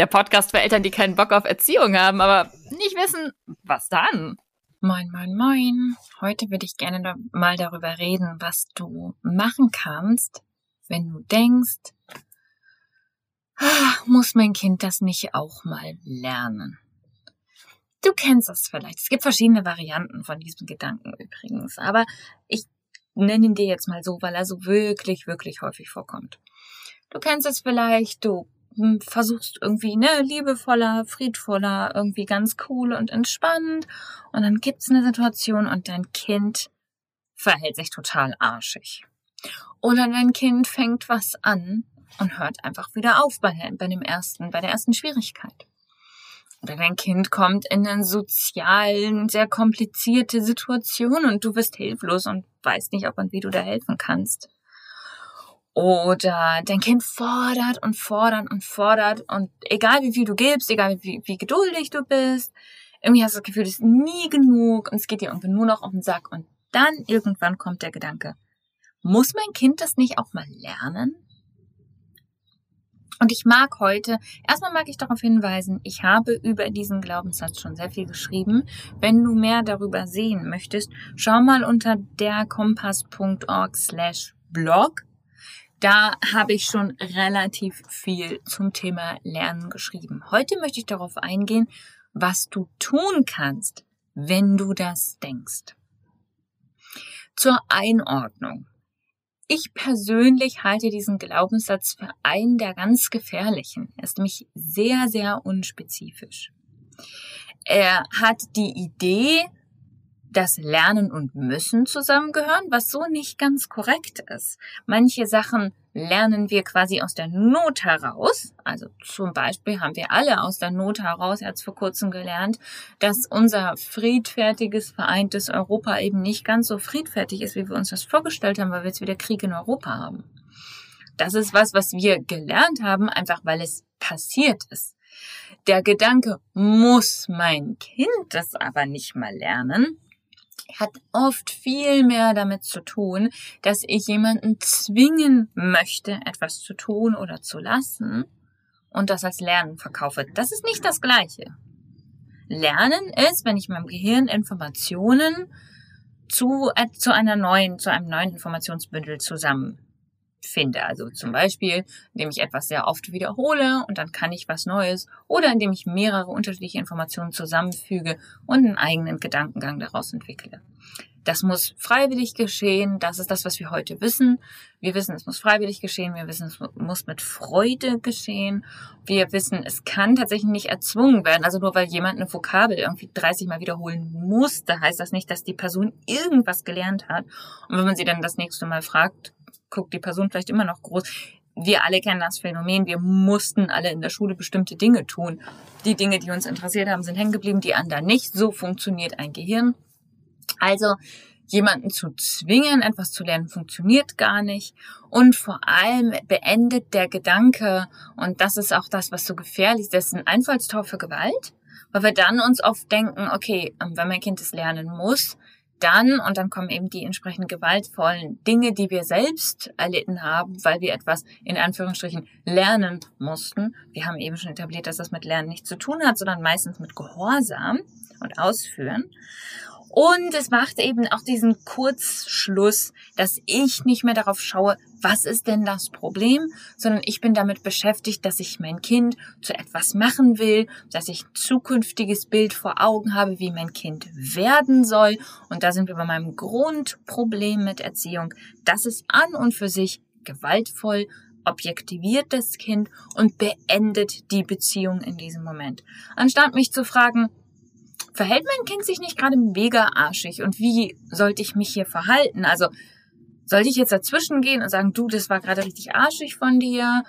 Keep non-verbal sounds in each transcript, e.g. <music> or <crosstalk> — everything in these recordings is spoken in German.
der Podcast für Eltern, die keinen Bock auf Erziehung haben, aber nicht wissen, was dann. Moin, moin, moin. Heute würde ich gerne mal darüber reden, was du machen kannst, wenn du denkst, ah, muss mein Kind das nicht auch mal lernen? Du kennst das vielleicht. Es gibt verschiedene Varianten von diesem Gedanken übrigens, aber ich nenne ihn dir jetzt mal so, weil er so wirklich, wirklich häufig vorkommt. Du kennst es vielleicht, du versuchst irgendwie, ne, liebevoller, friedvoller, irgendwie ganz cool und entspannt. Und dann gibt's eine Situation und dein Kind verhält sich total arschig. Oder dein Kind fängt was an und hört einfach wieder auf bei, bei dem ersten, bei der ersten Schwierigkeit. Oder dein Kind kommt in eine sozialen, sehr komplizierte Situation und du bist hilflos und weißt nicht, ob und wie du da helfen kannst. Oder dein Kind fordert und fordert und fordert und egal wie viel du gibst, egal wie, wie geduldig du bist, irgendwie hast du das Gefühl, es ist nie genug und es geht dir irgendwie nur noch um den Sack und dann irgendwann kommt der Gedanke, muss mein Kind das nicht auch mal lernen? Und ich mag heute, erstmal mag ich darauf hinweisen, ich habe über diesen Glaubenssatz schon sehr viel geschrieben. Wenn du mehr darüber sehen möchtest, schau mal unter derkompass.org slash blog da habe ich schon relativ viel zum Thema Lernen geschrieben. Heute möchte ich darauf eingehen, was du tun kannst, wenn du das denkst. Zur Einordnung. Ich persönlich halte diesen Glaubenssatz für einen der ganz gefährlichen. Er ist nämlich sehr, sehr unspezifisch. Er hat die Idee, dass Lernen und Müssen zusammengehören, was so nicht ganz korrekt ist. Manche Sachen lernen wir quasi aus der Not heraus. Also zum Beispiel haben wir alle aus der Not heraus jetzt vor kurzem gelernt, dass unser friedfertiges, vereintes Europa eben nicht ganz so friedfertig ist, wie wir uns das vorgestellt haben, weil wir jetzt wieder Krieg in Europa haben. Das ist was, was wir gelernt haben, einfach weil es passiert ist. Der Gedanke, muss mein Kind das aber nicht mal lernen, hat oft viel mehr damit zu tun, dass ich jemanden zwingen möchte, etwas zu tun oder zu lassen und das als Lernen verkaufe. Das ist nicht das Gleiche. Lernen ist, wenn ich meinem Gehirn Informationen zu, äh, zu einer neuen, zu einem neuen Informationsbündel zusammen finde. Also zum Beispiel, indem ich etwas sehr oft wiederhole und dann kann ich was Neues oder indem ich mehrere unterschiedliche Informationen zusammenfüge und einen eigenen Gedankengang daraus entwickle. Das muss freiwillig geschehen. Das ist das, was wir heute wissen. Wir wissen, es muss freiwillig geschehen. Wir wissen, es muss mit Freude geschehen. Wir wissen, es kann tatsächlich nicht erzwungen werden. Also nur weil jemand eine Vokabel irgendwie 30 Mal wiederholen musste, heißt das nicht, dass die Person irgendwas gelernt hat. Und wenn man sie dann das nächste Mal fragt, guckt die Person vielleicht immer noch groß. wir alle kennen das Phänomen, wir mussten alle in der Schule bestimmte Dinge tun. Die Dinge, die uns interessiert haben, sind hängen geblieben, die anderen nicht. So funktioniert ein Gehirn. Also jemanden zu zwingen, etwas zu lernen, funktioniert gar nicht. Und vor allem beendet der Gedanke, und das ist auch das, was so gefährlich ist, das ist ein Einfallstor für Gewalt, weil wir dann uns oft denken, okay, wenn mein Kind es lernen muss, dann, und dann kommen eben die entsprechend gewaltvollen Dinge, die wir selbst erlitten haben, weil wir etwas in Anführungsstrichen lernen mussten. Wir haben eben schon etabliert, dass das mit Lernen nichts zu tun hat, sondern meistens mit Gehorsam und Ausführen. Und es macht eben auch diesen Kurzschluss, dass ich nicht mehr darauf schaue, was ist denn das Problem, sondern ich bin damit beschäftigt, dass ich mein Kind zu etwas machen will, dass ich ein zukünftiges Bild vor Augen habe, wie mein Kind werden soll. Und da sind wir bei meinem Grundproblem mit Erziehung. Das ist an und für sich gewaltvoll, objektiviert das Kind und beendet die Beziehung in diesem Moment. Anstatt mich zu fragen, verhält mein Kind sich nicht gerade mega arschig und wie sollte ich mich hier verhalten? Also sollte ich jetzt dazwischen gehen und sagen, du, das war gerade richtig arschig von dir?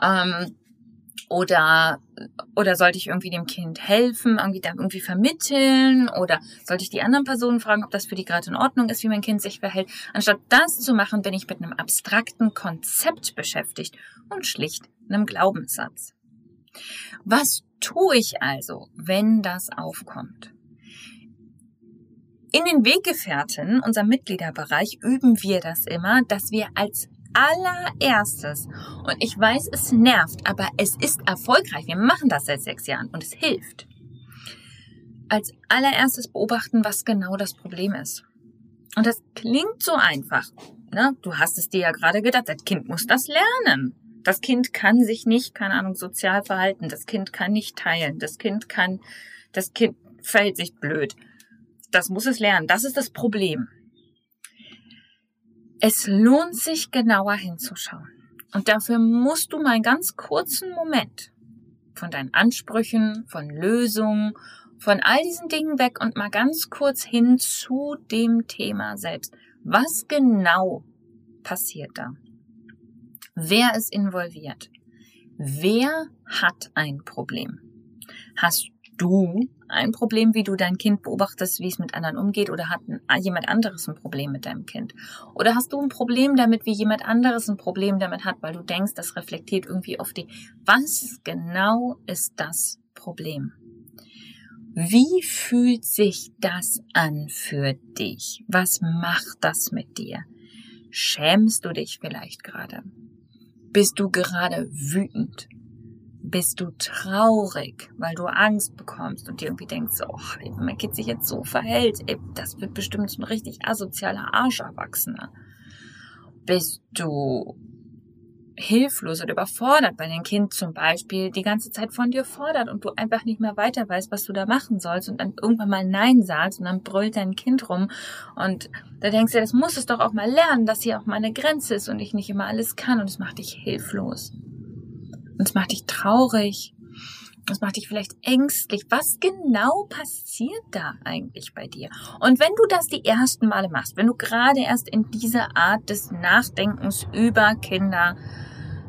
Ähm, oder, oder sollte ich irgendwie dem Kind helfen, irgendwie da irgendwie vermitteln? Oder sollte ich die anderen Personen fragen, ob das für die gerade in Ordnung ist, wie mein Kind sich verhält? Anstatt das zu machen, bin ich mit einem abstrakten Konzept beschäftigt und schlicht einem Glaubenssatz. Was tue ich also, wenn das aufkommt? In den Weggefährten, unserem Mitgliederbereich, üben wir das immer, dass wir als allererstes, und ich weiß, es nervt, aber es ist erfolgreich, wir machen das seit sechs Jahren und es hilft, als allererstes beobachten, was genau das Problem ist. Und das klingt so einfach. Ne? Du hast es dir ja gerade gedacht, das Kind muss das lernen. Das Kind kann sich nicht, keine Ahnung, sozial verhalten. Das Kind kann nicht teilen. Das Kind kann, das Kind verhält sich blöd. Das muss es lernen. Das ist das Problem. Es lohnt sich genauer hinzuschauen. Und dafür musst du mal einen ganz kurzen Moment von deinen Ansprüchen, von Lösungen, von all diesen Dingen weg und mal ganz kurz hin zu dem Thema selbst. Was genau passiert da? Wer ist involviert? Wer hat ein Problem? Hast du ein Problem, wie du dein Kind beobachtest, wie es mit anderen umgeht, oder hat jemand anderes ein Problem mit deinem Kind? Oder hast du ein Problem damit, wie jemand anderes ein Problem damit hat, weil du denkst, das reflektiert irgendwie auf dich. Was genau ist das Problem? Wie fühlt sich das an für dich? Was macht das mit dir? Schämst du dich vielleicht gerade? Bist du gerade wütend? Bist du traurig, weil du Angst bekommst und dir irgendwie denkst, oh, mein Kind sich jetzt so verhält, ey, das wird bestimmt so ein richtig asozialer Arscherwachsener. Bist du hilflos oder überfordert, weil dein Kind zum Beispiel die ganze Zeit von dir fordert und du einfach nicht mehr weiter weißt, was du da machen sollst und dann irgendwann mal Nein sagst und dann brüllt dein Kind rum und da denkst du, das muss es doch auch mal lernen, dass hier auch mal eine Grenze ist und ich nicht immer alles kann und es macht dich hilflos. Und es macht dich traurig. Es macht dich vielleicht ängstlich. Was genau passiert da eigentlich bei dir? Und wenn du das die ersten Male machst, wenn du gerade erst in diese Art des Nachdenkens über Kinder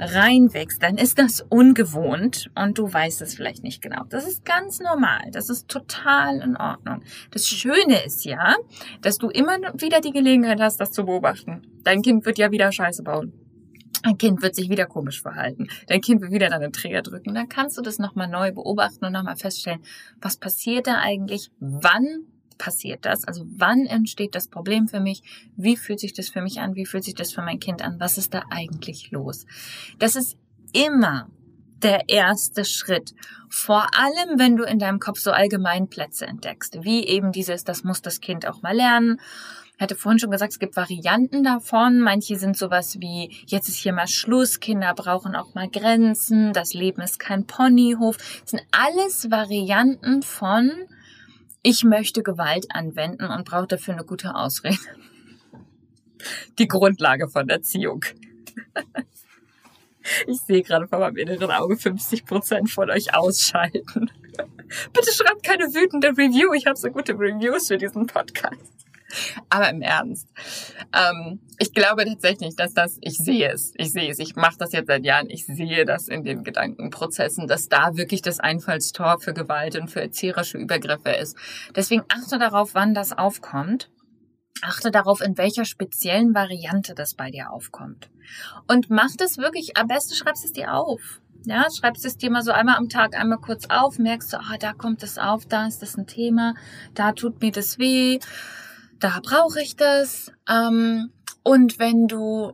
reinwächst, dann ist das ungewohnt und du weißt es vielleicht nicht genau. Das ist ganz normal. Das ist total in Ordnung. Das Schöne ist ja, dass du immer wieder die Gelegenheit hast, das zu beobachten. Dein Kind wird ja wieder Scheiße bauen. Dein Kind wird sich wieder komisch verhalten. Dein Kind wird wieder deine Träger drücken. Dann kannst du das nochmal neu beobachten und nochmal feststellen, was passiert da eigentlich? Wann passiert das? Also wann entsteht das Problem für mich? Wie fühlt sich das für mich an? Wie fühlt sich das für mein Kind an? Was ist da eigentlich los? Das ist immer der erste Schritt. Vor allem, wenn du in deinem Kopf so allgemein Plätze entdeckst, wie eben dieses, das muss das Kind auch mal lernen. Hatte vorhin schon gesagt, es gibt Varianten davon. Manche sind sowas wie, jetzt ist hier mal Schluss, Kinder brauchen auch mal Grenzen, das Leben ist kein Ponyhof. Das sind alles Varianten von, ich möchte Gewalt anwenden und brauche dafür eine gute Ausrede. <laughs> Die Grundlage von Erziehung. <laughs> Ich sehe gerade vor meinem inneren Auge 50 Prozent von euch ausschalten. <laughs> Bitte schreibt keine wütende Review. Ich habe so gute Reviews für diesen Podcast. <laughs> Aber im Ernst. Ähm, ich glaube tatsächlich, dass das, ich sehe es, ich sehe es, ich mache das jetzt seit Jahren, ich sehe das in den Gedankenprozessen, dass da wirklich das Einfallstor für Gewalt und für erzieherische Übergriffe ist. Deswegen achte darauf, wann das aufkommt. Achte darauf, in welcher speziellen Variante das bei dir aufkommt. Und mach das wirklich, am besten schreibst es dir auf. Ja, schreibst es dir mal so einmal am Tag einmal kurz auf, merkst du, ah, da kommt es auf, da ist das ein Thema, da tut mir das weh, da brauche ich das. Ähm, und wenn du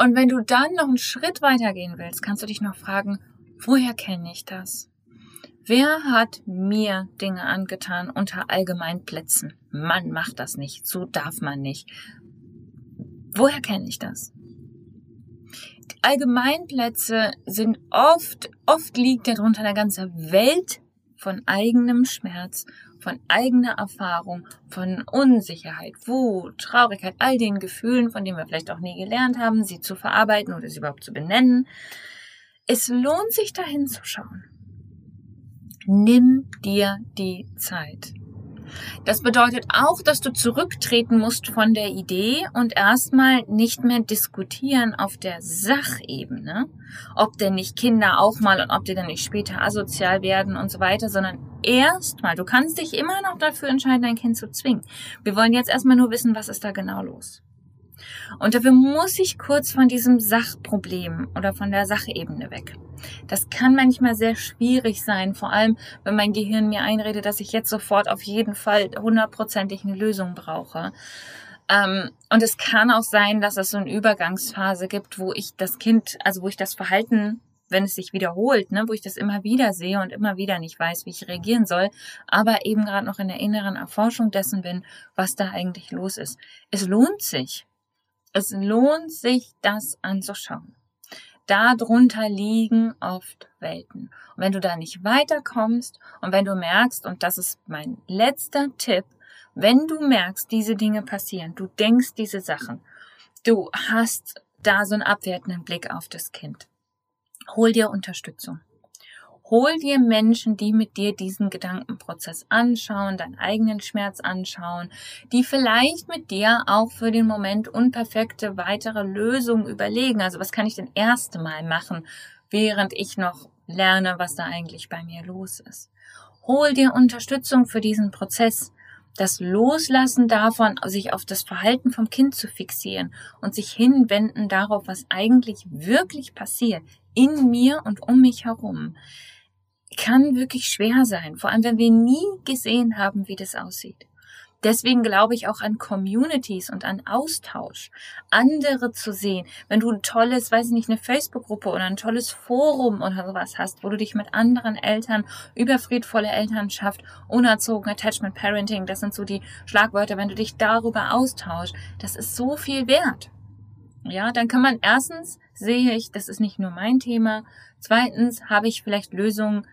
und wenn du dann noch einen Schritt weitergehen willst, kannst du dich noch fragen, woher kenne ich das? Wer hat mir Dinge angetan unter Allgemeinplätzen? Man macht das nicht, so darf man nicht. Woher kenne ich das? Allgemeinplätze sind oft, oft liegt darunter eine ganze Welt von eigenem Schmerz, von eigener Erfahrung, von Unsicherheit, Wut, Traurigkeit, all den Gefühlen, von denen wir vielleicht auch nie gelernt haben, sie zu verarbeiten oder sie überhaupt zu benennen. Es lohnt sich dahin zu schauen. Nimm dir die Zeit. Das bedeutet auch, dass du zurücktreten musst von der Idee und erstmal nicht mehr diskutieren auf der Sachebene, ob denn nicht Kinder auch mal und ob die dann nicht später asozial werden und so weiter, sondern erstmal, du kannst dich immer noch dafür entscheiden, dein Kind zu zwingen. Wir wollen jetzt erstmal nur wissen, was ist da genau los. Und dafür muss ich kurz von diesem Sachproblem oder von der Sachebene weg. Das kann manchmal sehr schwierig sein, vor allem wenn mein Gehirn mir einredet, dass ich jetzt sofort auf jeden Fall hundertprozentig eine Lösung brauche. Ähm, und es kann auch sein, dass es so eine Übergangsphase gibt, wo ich das Kind, also wo ich das Verhalten wenn es sich wiederholt, ne, wo ich das immer wieder sehe und immer wieder nicht weiß, wie ich reagieren soll, aber eben gerade noch in der inneren Erforschung dessen bin, was da eigentlich los ist. Es lohnt sich. Es lohnt sich, das anzuschauen darunter liegen oft Welten. Und wenn du da nicht weiterkommst und wenn du merkst, und das ist mein letzter Tipp, wenn du merkst, diese Dinge passieren, du denkst diese Sachen, du hast da so einen abwertenden Blick auf das Kind, hol dir Unterstützung. Hol dir Menschen, die mit dir diesen Gedankenprozess anschauen, deinen eigenen Schmerz anschauen, die vielleicht mit dir auch für den Moment unperfekte weitere Lösungen überlegen. Also was kann ich denn erste Mal machen, während ich noch lerne, was da eigentlich bei mir los ist. Hol dir Unterstützung für diesen Prozess. Das Loslassen davon, sich auf das Verhalten vom Kind zu fixieren und sich hinwenden darauf, was eigentlich wirklich passiert in mir und um mich herum kann wirklich schwer sein, vor allem wenn wir nie gesehen haben, wie das aussieht. Deswegen glaube ich auch an Communities und an Austausch, andere zu sehen. Wenn du ein tolles, weiß ich nicht, eine Facebook-Gruppe oder ein tolles Forum oder sowas hast, wo du dich mit anderen Eltern über friedvolle Elternschaft, unerzogen, Attachment Parenting, das sind so die Schlagwörter, wenn du dich darüber austauschst, das ist so viel wert. Ja, dann kann man erstens sehe ich, das ist nicht nur mein Thema. Zweitens habe ich vielleicht Lösungen,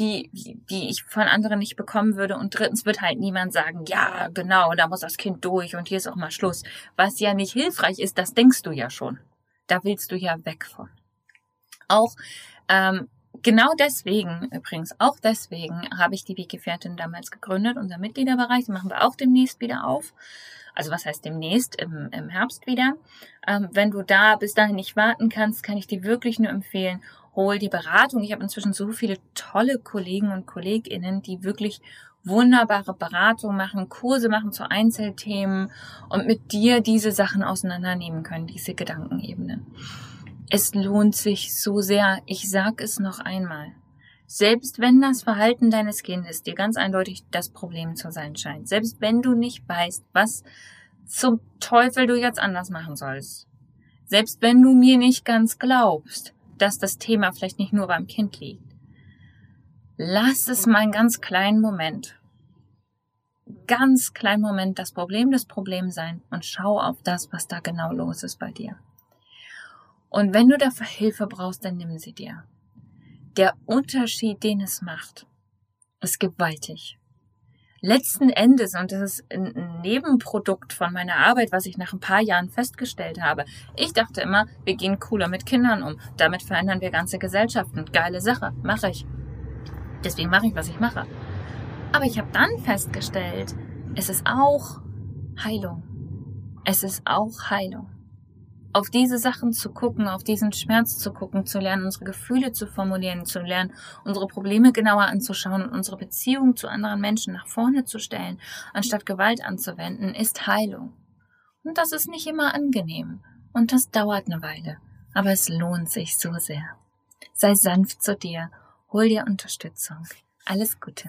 die, die ich von anderen nicht bekommen würde. Und drittens wird halt niemand sagen, ja, genau, da muss das Kind durch und hier ist auch mal Schluss. Was ja nicht hilfreich ist, das denkst du ja schon. Da willst du ja weg von. Auch ähm, genau deswegen, übrigens, auch deswegen habe ich die Weggefährtin damals gegründet, unser Mitgliederbereich, den machen wir auch demnächst wieder auf. Also was heißt demnächst? Im, im Herbst wieder. Ähm, wenn du da bis dahin nicht warten kannst, kann ich dir wirklich nur empfehlen, hol die Beratung. Ich habe inzwischen so viele tolle Kollegen und Kolleginnen, die wirklich wunderbare Beratung machen, Kurse machen zu Einzelthemen und mit dir diese Sachen auseinandernehmen können, diese Gedankenebenen. Es lohnt sich so sehr. Ich sag es noch einmal. Selbst wenn das Verhalten deines Kindes dir ganz eindeutig das Problem zu sein scheint, selbst wenn du nicht weißt, was zum Teufel du jetzt anders machen sollst, selbst wenn du mir nicht ganz glaubst, dass das Thema vielleicht nicht nur beim Kind liegt. Lass es mal einen ganz kleinen Moment, ganz kleinen Moment das Problem des Problems sein und schau auf das, was da genau los ist bei dir. Und wenn du dafür Hilfe brauchst, dann nimm sie dir. Der Unterschied, den es macht, ist gewaltig letzten Endes, und das ist ein Nebenprodukt von meiner Arbeit, was ich nach ein paar Jahren festgestellt habe. Ich dachte immer, wir gehen cooler mit Kindern um. Damit verändern wir ganze Gesellschaften. Geile Sache, mache ich. Deswegen mache ich, was ich mache. Aber ich habe dann festgestellt, es ist auch Heilung. Es ist auch Heilung. Auf diese Sachen zu gucken, auf diesen Schmerz zu gucken, zu lernen, unsere Gefühle zu formulieren, zu lernen, unsere Probleme genauer anzuschauen und unsere Beziehung zu anderen Menschen nach vorne zu stellen, anstatt Gewalt anzuwenden, ist Heilung. Und das ist nicht immer angenehm. Und das dauert eine Weile. Aber es lohnt sich so sehr. Sei sanft zu dir. Hol dir Unterstützung. Alles Gute.